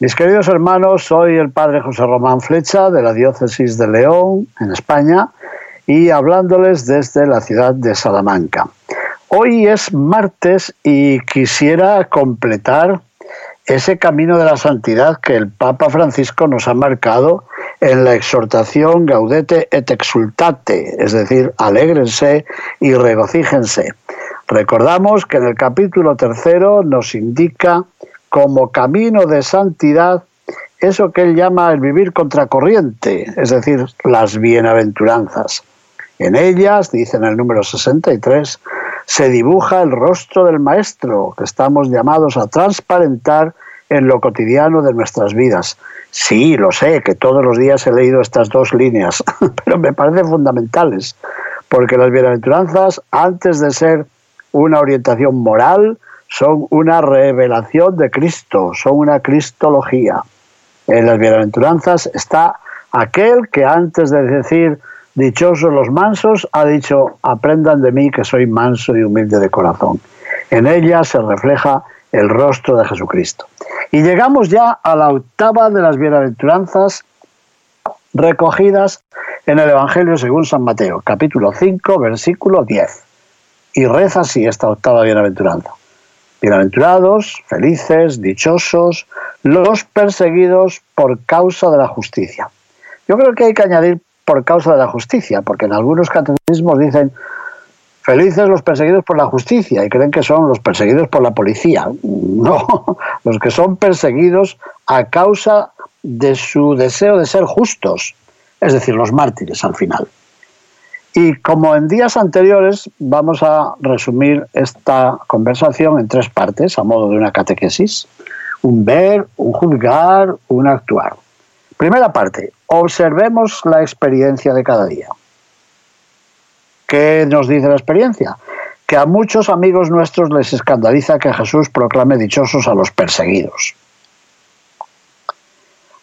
Mis queridos hermanos, soy el padre José Román Flecha de la diócesis de León, en España, y hablándoles desde la ciudad de Salamanca. Hoy es martes y quisiera completar ese camino de la santidad que el Papa Francisco nos ha marcado en la exhortación Gaudete et exultate, es decir, alégrense y regocíjense. Recordamos que en el capítulo tercero nos indica como camino de santidad eso que él llama el vivir contracorriente, es decir, las bienaventuranzas. En ellas, dice en el número 63, se dibuja el rostro del Maestro que estamos llamados a transparentar en lo cotidiano de nuestras vidas. Sí, lo sé, que todos los días he leído estas dos líneas, pero me parecen fundamentales, porque las bienaventuranzas, antes de ser una orientación moral, son una revelación de Cristo, son una cristología. En las bienaventuranzas está aquel que antes de decir dichosos los mansos, ha dicho, aprendan de mí que soy manso y humilde de corazón. En ella se refleja el rostro de Jesucristo. Y llegamos ya a la octava de las bienaventuranzas recogidas en el Evangelio según San Mateo, capítulo 5, versículo 10. Y reza así esta octava bienaventuranza. Bienaventurados, felices, dichosos, los perseguidos por causa de la justicia. Yo creo que hay que añadir por causa de la justicia, porque en algunos catecismos dicen felices los perseguidos por la justicia y creen que son los perseguidos por la policía. No, los que son perseguidos a causa de su deseo de ser justos, es decir, los mártires al final. Y como en días anteriores, vamos a resumir esta conversación en tres partes, a modo de una catequesis. Un ver, un juzgar, un actuar. Primera parte, observemos la experiencia de cada día. ¿Qué nos dice la experiencia? Que a muchos amigos nuestros les escandaliza que Jesús proclame dichosos a los perseguidos.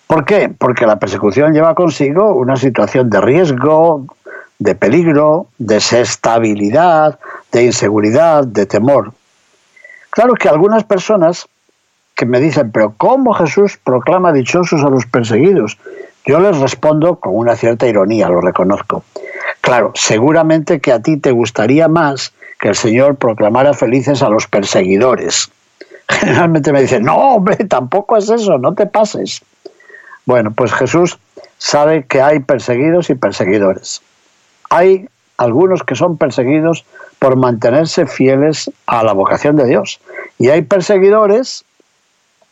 ¿Por qué? Porque la persecución lleva consigo una situación de riesgo, de peligro, de desestabilidad, de inseguridad, de temor. Claro que algunas personas que me dicen, pero ¿cómo Jesús proclama dichosos a los perseguidos? Yo les respondo con una cierta ironía, lo reconozco. Claro, seguramente que a ti te gustaría más que el Señor proclamara felices a los perseguidores. Generalmente me dicen, no, hombre, tampoco es eso, no te pases. Bueno, pues Jesús sabe que hay perseguidos y perseguidores hay algunos que son perseguidos por mantenerse fieles a la vocación de Dios. Y hay perseguidores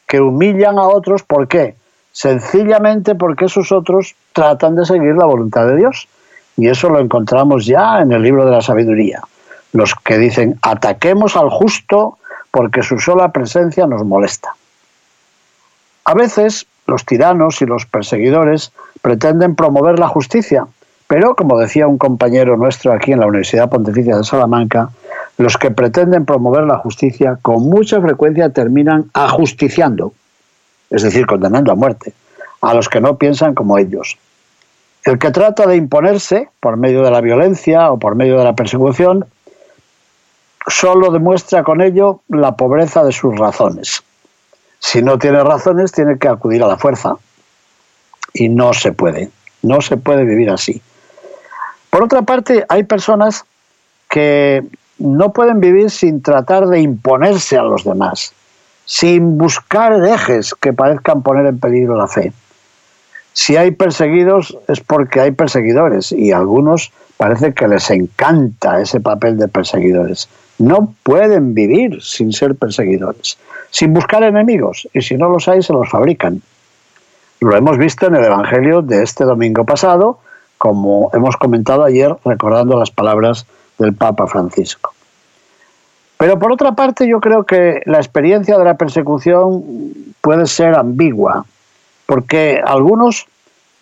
que humillan a otros, ¿por qué? Sencillamente porque esos otros tratan de seguir la voluntad de Dios. Y eso lo encontramos ya en el libro de la sabiduría. Los que dicen, ataquemos al justo porque su sola presencia nos molesta. A veces los tiranos y los perseguidores pretenden promover la justicia, pero, como decía un compañero nuestro aquí en la Universidad Pontificia de Salamanca, los que pretenden promover la justicia con mucha frecuencia terminan ajusticiando, es decir, condenando a muerte, a los que no piensan como ellos. El que trata de imponerse por medio de la violencia o por medio de la persecución, solo demuestra con ello la pobreza de sus razones. Si no tiene razones, tiene que acudir a la fuerza. Y no se puede, no se puede vivir así. Por otra parte, hay personas que no pueden vivir sin tratar de imponerse a los demás, sin buscar ejes que parezcan poner en peligro la fe. Si hay perseguidos es porque hay perseguidores y a algunos parece que les encanta ese papel de perseguidores. No pueden vivir sin ser perseguidores, sin buscar enemigos y si no los hay se los fabrican. Lo hemos visto en el Evangelio de este domingo pasado, como hemos comentado ayer recordando las palabras del Papa Francisco. Pero por otra parte, yo creo que la experiencia de la persecución puede ser ambigua, porque algunos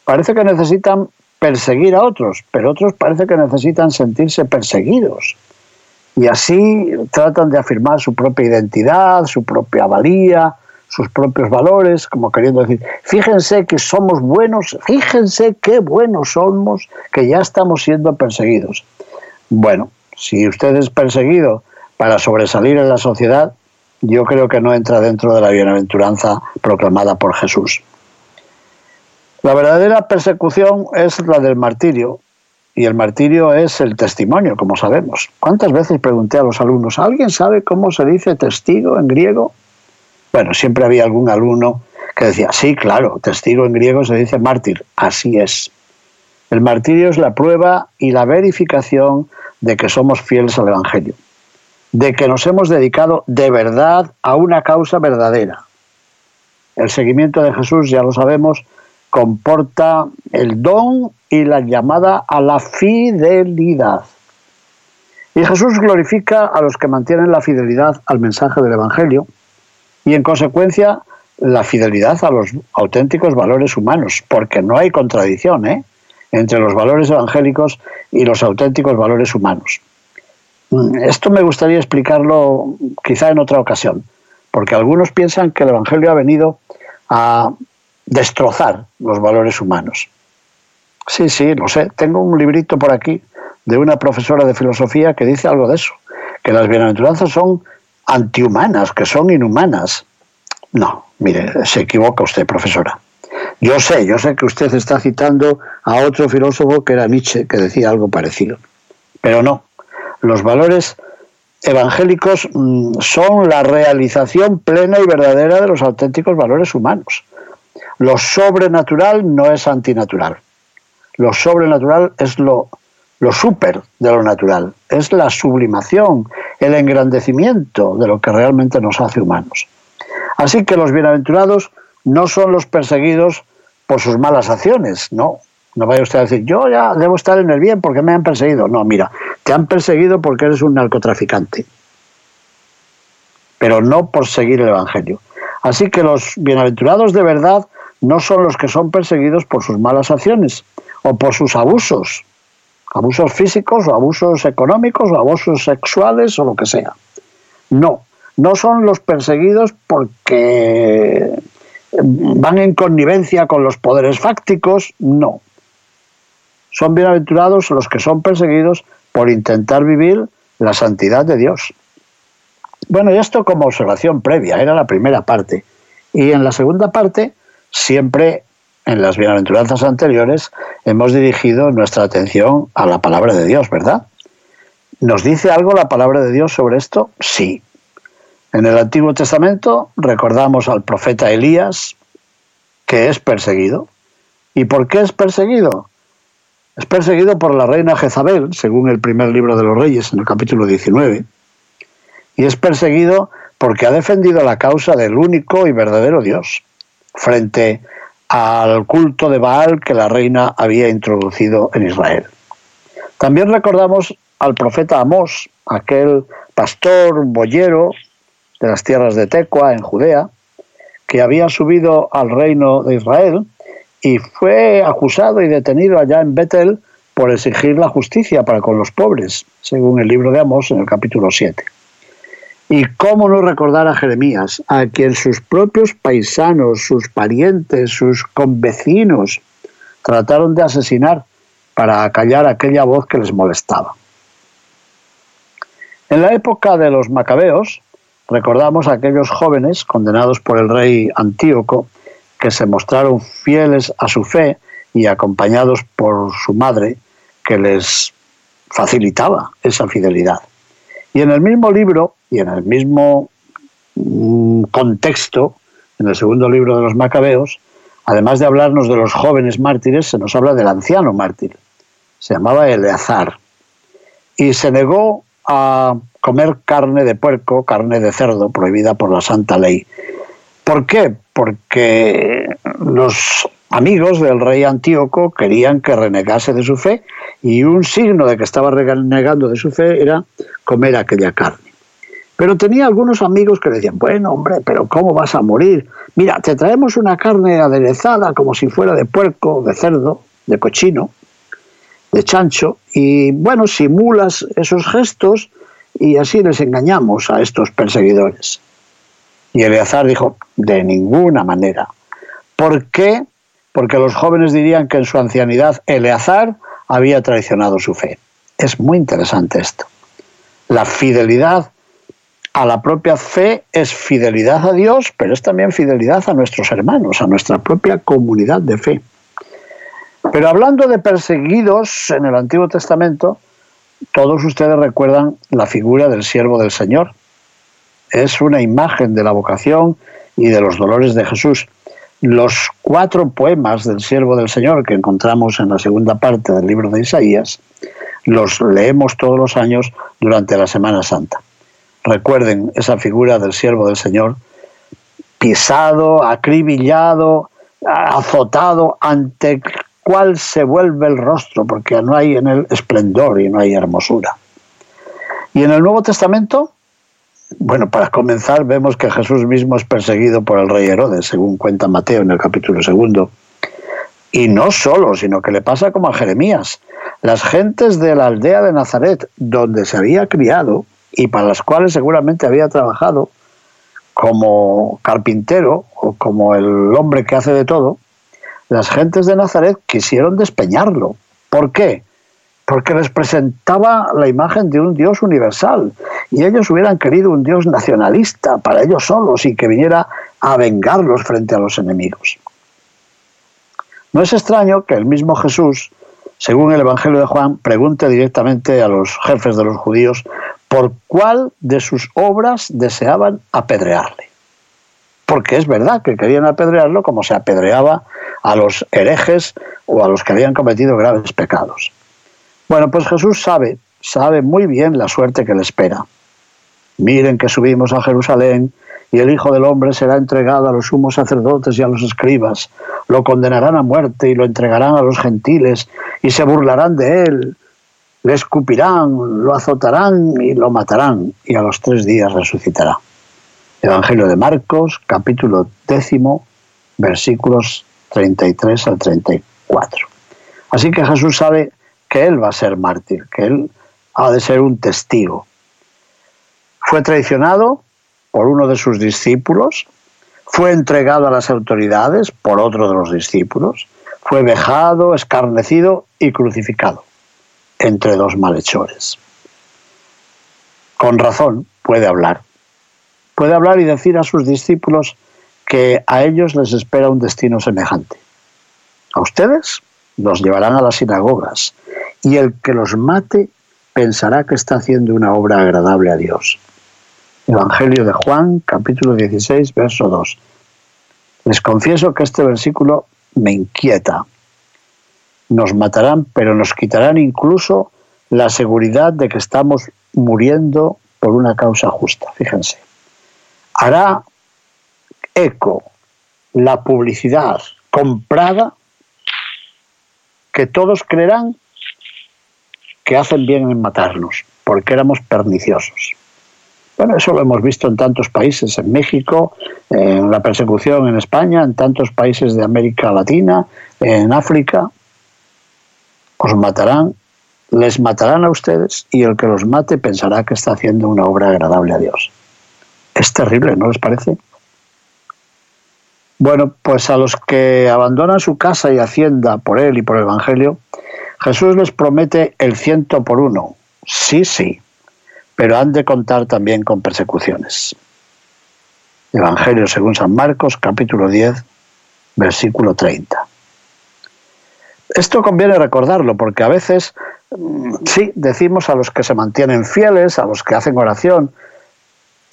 parece que necesitan perseguir a otros, pero otros parece que necesitan sentirse perseguidos. Y así tratan de afirmar su propia identidad, su propia valía, sus propios valores, como queriendo decir, fíjense que somos buenos, fíjense qué buenos somos, que ya estamos siendo perseguidos. Bueno, si usted es perseguido para sobresalir en la sociedad, yo creo que no entra dentro de la bienaventuranza proclamada por Jesús. La verdadera persecución es la del martirio, y el martirio es el testimonio, como sabemos. ¿Cuántas veces pregunté a los alumnos, ¿alguien sabe cómo se dice testigo en griego? Bueno, siempre había algún alumno que decía, sí, claro, testigo en griego se dice mártir, así es. El martirio es la prueba y la verificación de que somos fieles al Evangelio de que nos hemos dedicado de verdad a una causa verdadera. El seguimiento de Jesús, ya lo sabemos, comporta el don y la llamada a la fidelidad. Y Jesús glorifica a los que mantienen la fidelidad al mensaje del Evangelio y en consecuencia la fidelidad a los auténticos valores humanos, porque no hay contradicción ¿eh? entre los valores evangélicos y los auténticos valores humanos. Mm, esto me gustaría explicarlo quizá en otra ocasión, porque algunos piensan que el Evangelio ha venido a destrozar los valores humanos. Sí, sí, lo sé. Tengo un librito por aquí de una profesora de filosofía que dice algo de eso, que las bienaventuranzas son antihumanas, que son inhumanas. No, mire, se equivoca usted, profesora. Yo sé, yo sé que usted está citando a otro filósofo que era Nietzsche, que decía algo parecido. Pero no, los valores evangélicos mm, son la realización plena y verdadera de los auténticos valores humanos. Lo sobrenatural no es antinatural. Lo sobrenatural es lo, lo súper de lo natural. Es la sublimación, el engrandecimiento de lo que realmente nos hace humanos. Así que los bienaventurados no son los perseguidos por sus malas acciones, no. No vaya usted a decir, yo ya debo estar en el bien porque me han perseguido. No, mira, te han perseguido porque eres un narcotraficante, pero no por seguir el Evangelio. Así que los bienaventurados de verdad no son los que son perseguidos por sus malas acciones o por sus abusos, abusos físicos o abusos económicos o abusos sexuales o lo que sea. No, no son los perseguidos porque van en connivencia con los poderes fácticos, no. Son bienaventurados los que son perseguidos por intentar vivir la santidad de Dios. Bueno, y esto como observación previa, era la primera parte. Y en la segunda parte, siempre en las bienaventuranzas anteriores, hemos dirigido nuestra atención a la palabra de Dios, ¿verdad? ¿Nos dice algo la palabra de Dios sobre esto? Sí. En el Antiguo Testamento recordamos al profeta Elías, que es perseguido. ¿Y por qué es perseguido? Es perseguido por la reina Jezabel, según el primer libro de los Reyes, en el capítulo 19. Y es perseguido porque ha defendido la causa del único y verdadero Dios, frente al culto de Baal que la reina había introducido en Israel. También recordamos al profeta Amós, aquel pastor boyero de las tierras de Tecua, en Judea, que había subido al reino de Israel y fue acusado y detenido allá en Betel por exigir la justicia para con los pobres, según el libro de Amós en el capítulo 7. Y cómo no recordar a Jeremías, a quien sus propios paisanos, sus parientes, sus convecinos trataron de asesinar para acallar aquella voz que les molestaba. En la época de los macabeos, recordamos a aquellos jóvenes condenados por el rey Antíoco que se mostraron fieles a su fe y acompañados por su madre, que les facilitaba esa fidelidad. Y en el mismo libro y en el mismo mm, contexto, en el segundo libro de los Macabeos, además de hablarnos de los jóvenes mártires, se nos habla del anciano mártir. Se llamaba Eleazar. Y se negó a comer carne de puerco, carne de cerdo, prohibida por la santa ley. ¿Por qué? Porque los amigos del rey Antíoco querían que renegase de su fe y un signo de que estaba renegando de su fe era comer aquella carne. Pero tenía algunos amigos que le decían, bueno, hombre, pero ¿cómo vas a morir? Mira, te traemos una carne aderezada como si fuera de puerco, de cerdo, de cochino, de chancho, y bueno, simulas esos gestos y así les engañamos a estos perseguidores. Y Eleazar dijo, de ninguna manera. ¿Por qué? Porque los jóvenes dirían que en su ancianidad Eleazar había traicionado su fe. Es muy interesante esto. La fidelidad a la propia fe es fidelidad a Dios, pero es también fidelidad a nuestros hermanos, a nuestra propia comunidad de fe. Pero hablando de perseguidos en el Antiguo Testamento, todos ustedes recuerdan la figura del siervo del Señor. Es una imagen de la vocación y de los dolores de Jesús. Los cuatro poemas del siervo del Señor que encontramos en la segunda parte del libro de Isaías los leemos todos los años durante la Semana Santa. Recuerden esa figura del siervo del Señor, pisado, acribillado, azotado, ante cual se vuelve el rostro, porque no hay en él esplendor y no hay hermosura. Y en el Nuevo Testamento, bueno, para comenzar, vemos que Jesús mismo es perseguido por el rey Herodes, según cuenta Mateo en el capítulo segundo. Y no solo, sino que le pasa como a Jeremías. Las gentes de la aldea de Nazaret, donde se había criado, y para las cuales seguramente había trabajado como carpintero o como el hombre que hace de todo, las gentes de Nazaret quisieron despeñarlo. ¿Por qué? Porque les presentaba la imagen de un Dios universal y ellos hubieran querido un Dios nacionalista para ellos solos y que viniera a vengarlos frente a los enemigos. No es extraño que el mismo Jesús, según el Evangelio de Juan, pregunte directamente a los jefes de los judíos por cuál de sus obras deseaban apedrearle. Porque es verdad que querían apedrearlo como se apedreaba a los herejes o a los que habían cometido graves pecados. Bueno, pues Jesús sabe, sabe muy bien la suerte que le espera. Miren que subimos a Jerusalén y el Hijo del Hombre será entregado a los sumos sacerdotes y a los escribas. Lo condenarán a muerte y lo entregarán a los gentiles y se burlarán de él le escupirán, lo azotarán y lo matarán, y a los tres días resucitará. Evangelio de Marcos, capítulo décimo, versículos 33 al 34. Así que Jesús sabe que Él va a ser mártir, que Él ha de ser un testigo. Fue traicionado por uno de sus discípulos, fue entregado a las autoridades por otro de los discípulos, fue vejado, escarnecido y crucificado entre dos malhechores. Con razón puede hablar. Puede hablar y decir a sus discípulos que a ellos les espera un destino semejante. A ustedes los llevarán a las sinagogas y el que los mate pensará que está haciendo una obra agradable a Dios. Evangelio de Juan, capítulo 16, verso 2. Les confieso que este versículo me inquieta nos matarán, pero nos quitarán incluso la seguridad de que estamos muriendo por una causa justa. Fíjense. Hará eco la publicidad comprada que todos creerán que hacen bien en matarnos, porque éramos perniciosos. Bueno, eso lo hemos visto en tantos países, en México, en la persecución en España, en tantos países de América Latina, en África os matarán, les matarán a ustedes y el que los mate pensará que está haciendo una obra agradable a Dios. Es terrible, ¿no les parece? Bueno, pues a los que abandonan su casa y hacienda por él y por el Evangelio, Jesús les promete el ciento por uno. Sí, sí, pero han de contar también con persecuciones. Evangelio según San Marcos, capítulo 10, versículo 30. Esto conviene recordarlo porque a veces mm, sí decimos a los que se mantienen fieles, a los que hacen oración,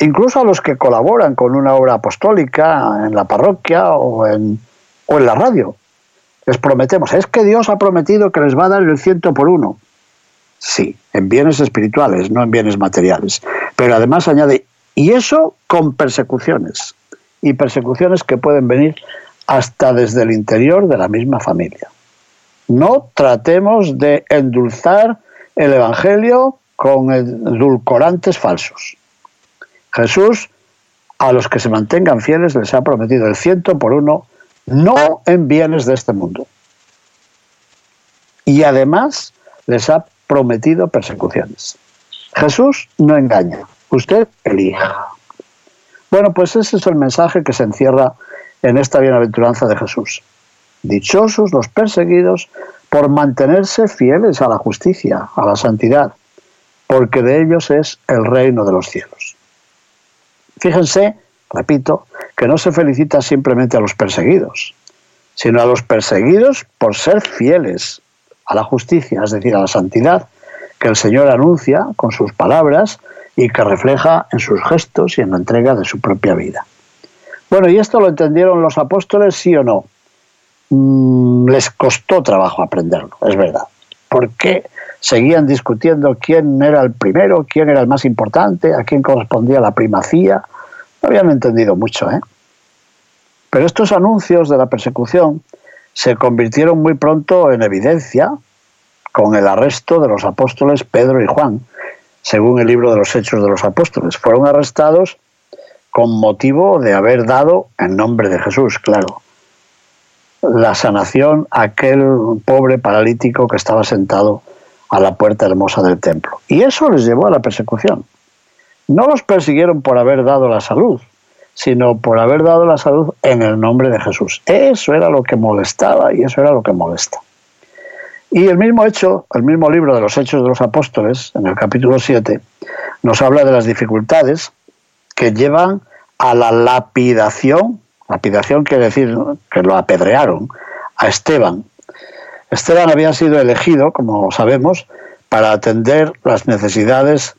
incluso a los que colaboran con una obra apostólica en la parroquia o en, o en la radio. Les prometemos, es que Dios ha prometido que les va a dar el ciento por uno. Sí, en bienes espirituales, no en bienes materiales. Pero además añade, y eso con persecuciones. Y persecuciones que pueden venir hasta desde el interior de la misma familia. No tratemos de endulzar el Evangelio con edulcorantes falsos. Jesús a los que se mantengan fieles les ha prometido el ciento por uno, no en bienes de este mundo. Y además les ha prometido persecuciones. Jesús no engaña, usted elija. Bueno, pues ese es el mensaje que se encierra en esta bienaventuranza de Jesús. Dichosos los perseguidos por mantenerse fieles a la justicia, a la santidad, porque de ellos es el reino de los cielos. Fíjense, repito, que no se felicita simplemente a los perseguidos, sino a los perseguidos por ser fieles a la justicia, es decir, a la santidad, que el Señor anuncia con sus palabras y que refleja en sus gestos y en la entrega de su propia vida. Bueno, ¿y esto lo entendieron los apóstoles, sí o no? Mm, les costó trabajo aprenderlo, es verdad. ¿Por qué seguían discutiendo quién era el primero, quién era el más importante, a quién correspondía la primacía? No habían entendido mucho, ¿eh? Pero estos anuncios de la persecución se convirtieron muy pronto en evidencia con el arresto de los apóstoles Pedro y Juan, según el libro de los Hechos de los Apóstoles. Fueron arrestados con motivo de haber dado, en nombre de Jesús, claro, la sanación a aquel pobre paralítico que estaba sentado a la puerta hermosa del templo. Y eso les llevó a la persecución. No los persiguieron por haber dado la salud, sino por haber dado la salud en el nombre de Jesús. Eso era lo que molestaba y eso era lo que molesta. Y el mismo hecho, el mismo libro de los Hechos de los Apóstoles, en el capítulo 7, nos habla de las dificultades que llevan a la lapidación, lapidación quiere decir que lo apedrearon, a Esteban. Esteban había sido elegido, como sabemos, para atender las necesidades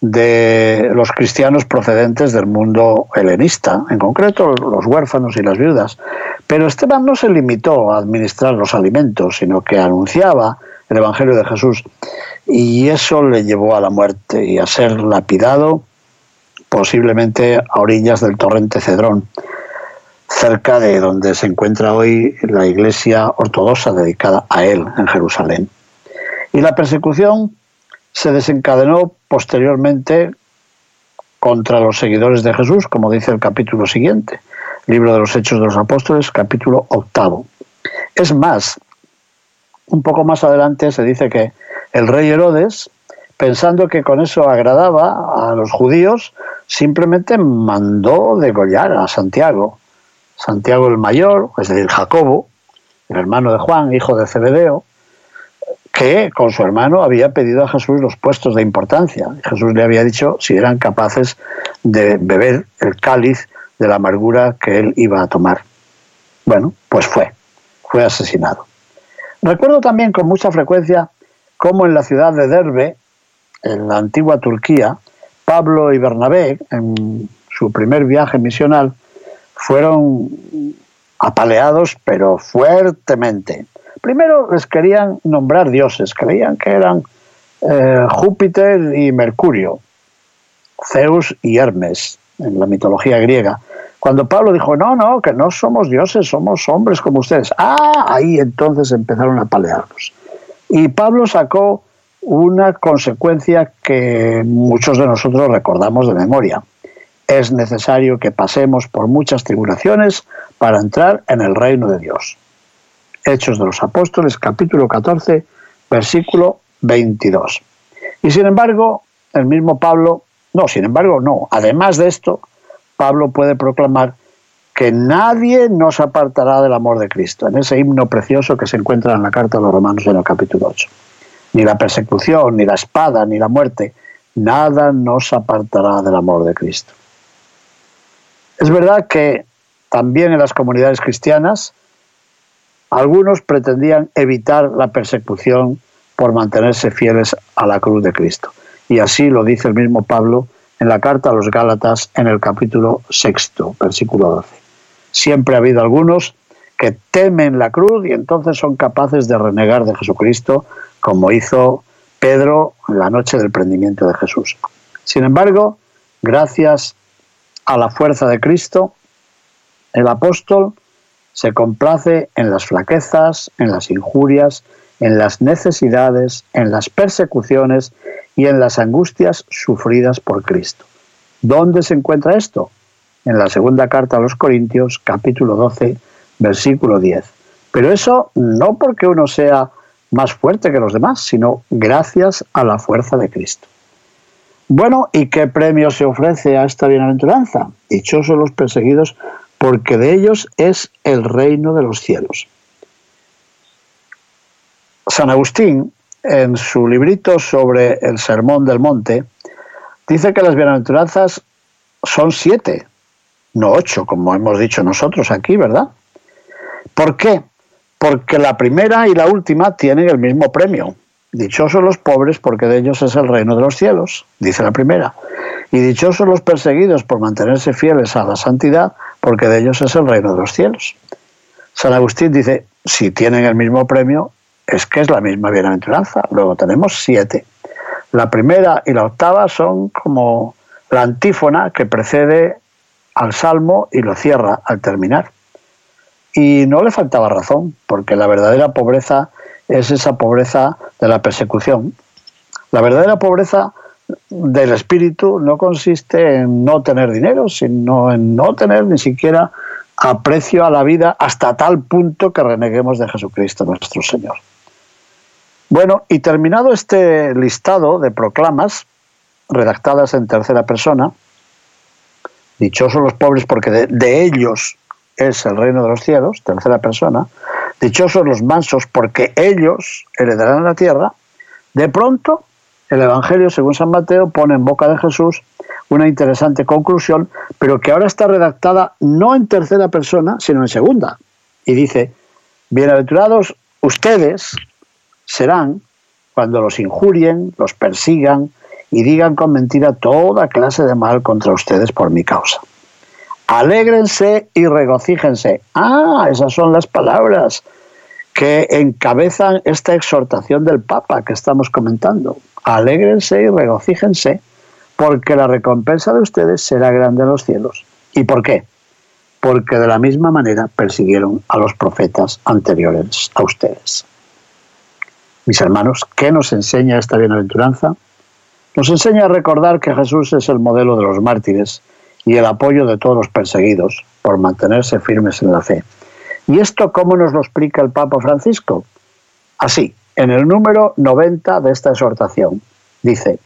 de los cristianos procedentes del mundo helenista, en concreto los huérfanos y las viudas. Pero Esteban no se limitó a administrar los alimentos, sino que anunciaba el Evangelio de Jesús y eso le llevó a la muerte y a ser lapidado posiblemente a orillas del torrente Cedrón, cerca de donde se encuentra hoy la iglesia ortodoxa dedicada a él en Jerusalén. Y la persecución se desencadenó posteriormente contra los seguidores de Jesús, como dice el capítulo siguiente, libro de los Hechos de los Apóstoles, capítulo octavo. Es más, un poco más adelante se dice que el rey Herodes, pensando que con eso agradaba a los judíos, simplemente mandó degollar a Santiago. Santiago el mayor, es decir, Jacobo, el hermano de Juan, hijo de Zebedeo, que con su hermano había pedido a Jesús los puestos de importancia. Jesús le había dicho si eran capaces de beber el cáliz de la amargura que él iba a tomar. Bueno, pues fue, fue asesinado. Recuerdo también con mucha frecuencia cómo en la ciudad de Derbe, en la antigua Turquía, Pablo y Bernabé, en su primer viaje misional, fueron apaleados, pero fuertemente. Primero les querían nombrar dioses, creían que eran eh, Júpiter y Mercurio, Zeus y Hermes, en la mitología griega. Cuando Pablo dijo, no, no, que no somos dioses, somos hombres como ustedes. Ah, ahí entonces empezaron a palearlos. Y Pablo sacó una consecuencia que muchos de nosotros recordamos de memoria. Es necesario que pasemos por muchas tribulaciones para entrar en el reino de Dios. Hechos de los Apóstoles, capítulo 14, versículo 22. Y sin embargo, el mismo Pablo, no, sin embargo, no, además de esto, Pablo puede proclamar que nadie nos apartará del amor de Cristo, en ese himno precioso que se encuentra en la carta de los Romanos en el capítulo 8. Ni la persecución, ni la espada, ni la muerte, nada nos apartará del amor de Cristo. Es verdad que también en las comunidades cristianas algunos pretendían evitar la persecución por mantenerse fieles a la cruz de Cristo. Y así lo dice el mismo Pablo en la carta a los Gálatas en el capítulo sexto, versículo 12. Siempre ha habido algunos que temen la cruz y entonces son capaces de renegar de Jesucristo, como hizo Pedro en la noche del prendimiento de Jesús. Sin embargo, gracias a la fuerza de Cristo, el apóstol se complace en las flaquezas, en las injurias, en las necesidades, en las persecuciones y en las angustias sufridas por Cristo. ¿Dónde se encuentra esto? En la segunda carta a los Corintios, capítulo 12, versículo 10. Pero eso no porque uno sea más fuerte que los demás, sino gracias a la fuerza de Cristo. Bueno, ¿y qué premio se ofrece a esta bienaventuranza? Dichosos los perseguidos, porque de ellos es el reino de los cielos. San Agustín, en su librito sobre el Sermón del Monte, dice que las bienaventuranzas son siete, no ocho, como hemos dicho nosotros aquí, ¿verdad? ¿Por qué? Porque la primera y la última tienen el mismo premio. Dichosos los pobres porque de ellos es el reino de los cielos, dice la primera. Y dichosos los perseguidos por mantenerse fieles a la santidad porque de ellos es el reino de los cielos. San Agustín dice, si tienen el mismo premio, es que es la misma bienaventuranza. Luego tenemos siete. La primera y la octava son como la antífona que precede al salmo y lo cierra al terminar. Y no le faltaba razón, porque la verdadera pobreza es esa pobreza de la persecución. La verdadera pobreza del espíritu no consiste en no tener dinero, sino en no tener ni siquiera aprecio a la vida hasta tal punto que reneguemos de Jesucristo nuestro Señor. Bueno, y terminado este listado de proclamas redactadas en tercera persona, dichosos los pobres porque de, ellos es el reino de los cielos, tercera persona, dichosos los mansos porque ellos heredarán la tierra, de pronto el Evangelio, según San Mateo, pone en boca de Jesús una interesante conclusión, pero que ahora está redactada no en tercera persona, sino en segunda. Y dice, bienaventurados ustedes, serán cuando los injurien, los persigan y digan con mentira toda clase de mal contra ustedes por mi causa. Alégrense y regocíjense. Ah, esas son las palabras que encabezan esta exhortación del Papa que estamos comentando. Alégrense y regocíjense, porque la recompensa de ustedes será grande en los cielos. ¿Y por qué? Porque de la misma manera persiguieron a los profetas anteriores a ustedes. Mis hermanos, ¿qué nos enseña esta bienaventuranza? Nos enseña a recordar que Jesús es el modelo de los mártires y el apoyo de todos los perseguidos por mantenerse firmes en la fe. ¿Y esto cómo nos lo explica el Papa Francisco? Así, en el número 90 de esta exhortación, dice,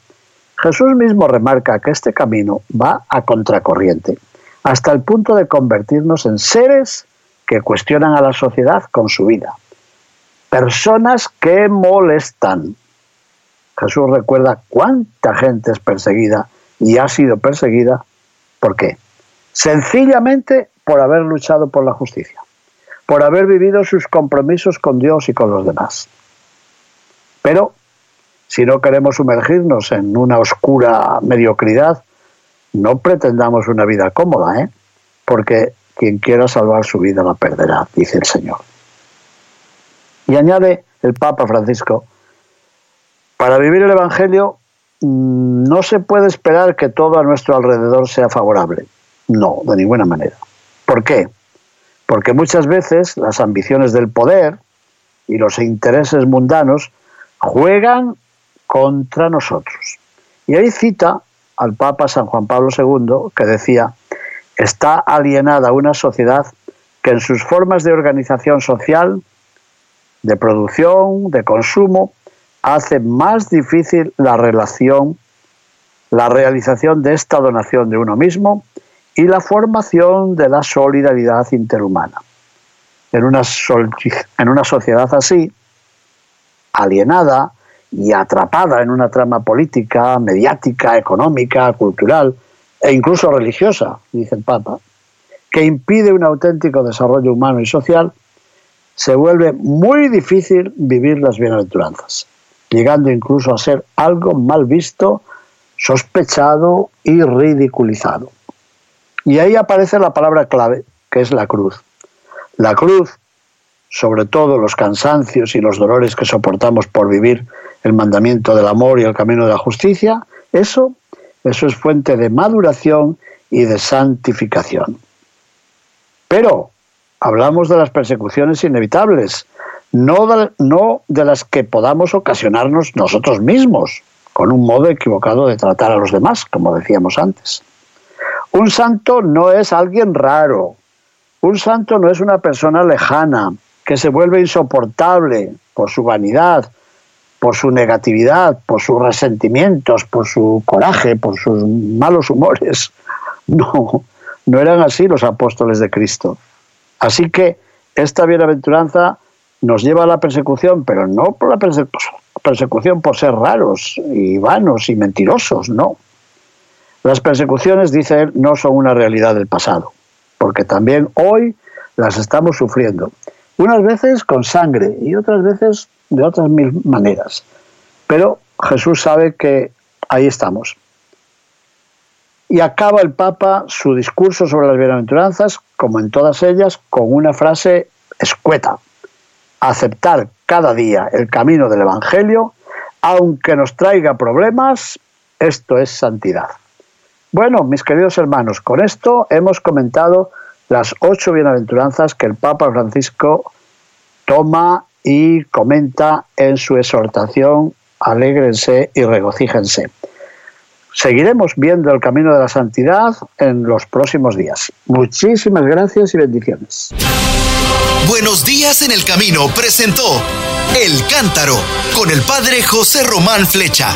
Jesús mismo remarca que este camino va a contracorriente, hasta el punto de convertirnos en seres que cuestionan a la sociedad con su vida, personas que molestan. Jesús recuerda cuánta gente es perseguida y ha sido perseguida. ¿Por qué? Sencillamente por haber luchado por la justicia, por haber vivido sus compromisos con Dios y con los demás. Pero si no queremos sumergirnos en una oscura mediocridad, no pretendamos una vida cómoda, ¿eh? porque quien quiera salvar su vida la perderá, dice el Señor. Y añade el Papa Francisco, para vivir el Evangelio no se puede esperar que todo a nuestro alrededor sea favorable. No, de ninguna manera. ¿Por qué? Porque muchas veces las ambiciones del poder y los intereses mundanos juegan contra nosotros. Y ahí cita al Papa San Juan Pablo II que decía, está alienada una sociedad que en sus formas de organización social de producción, de consumo, hace más difícil la relación, la realización de esta donación de uno mismo y la formación de la solidaridad interhumana. En una, en una sociedad así, alienada y atrapada en una trama política, mediática, económica, cultural e incluso religiosa, dice el Papa, que impide un auténtico desarrollo humano y social, se vuelve muy difícil vivir las bienaventuranzas, llegando incluso a ser algo mal visto, sospechado y ridiculizado. Y ahí aparece la palabra clave, que es la cruz. La cruz, sobre todo los cansancios y los dolores que soportamos por vivir el mandamiento del amor y el camino de la justicia, eso, eso es fuente de maduración y de santificación. Pero hablamos de las persecuciones inevitables, no de, no de las que podamos ocasionarnos nosotros mismos, con un modo equivocado de tratar a los demás, como decíamos antes. Un santo no es alguien raro. Un santo no es una persona lejana que se vuelve insoportable por su vanidad, por su negatividad, por sus resentimientos, por su coraje, por sus malos humores. No, no eran así los apóstoles de Cristo. Así que esta bienaventuranza nos lleva a la persecución, pero no por la persecución por ser raros y vanos y mentirosos, no. Las persecuciones, dice él, no son una realidad del pasado, porque también hoy las estamos sufriendo. Unas veces con sangre y otras veces de otras mil maneras. Pero Jesús sabe que ahí estamos. Y acaba el Papa su discurso sobre las bienaventuranzas, como en todas ellas, con una frase escueta. Aceptar cada día el camino del Evangelio, aunque nos traiga problemas, esto es santidad. Bueno, mis queridos hermanos, con esto hemos comentado las ocho bienaventuranzas que el Papa Francisco toma y comenta en su exhortación, alégrense y regocíjense. Seguiremos viendo el camino de la santidad en los próximos días. Muchísimas gracias y bendiciones. Buenos días en el camino presentó El Cántaro con el padre José Román Flecha.